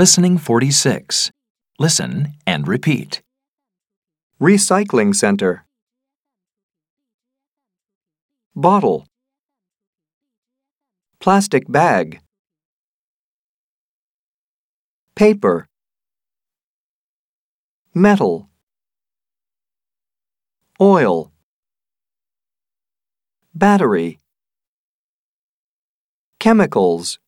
Listening 46. Listen and repeat. Recycling center. Bottle. Plastic bag. Paper. Metal. Oil. Battery. Chemicals.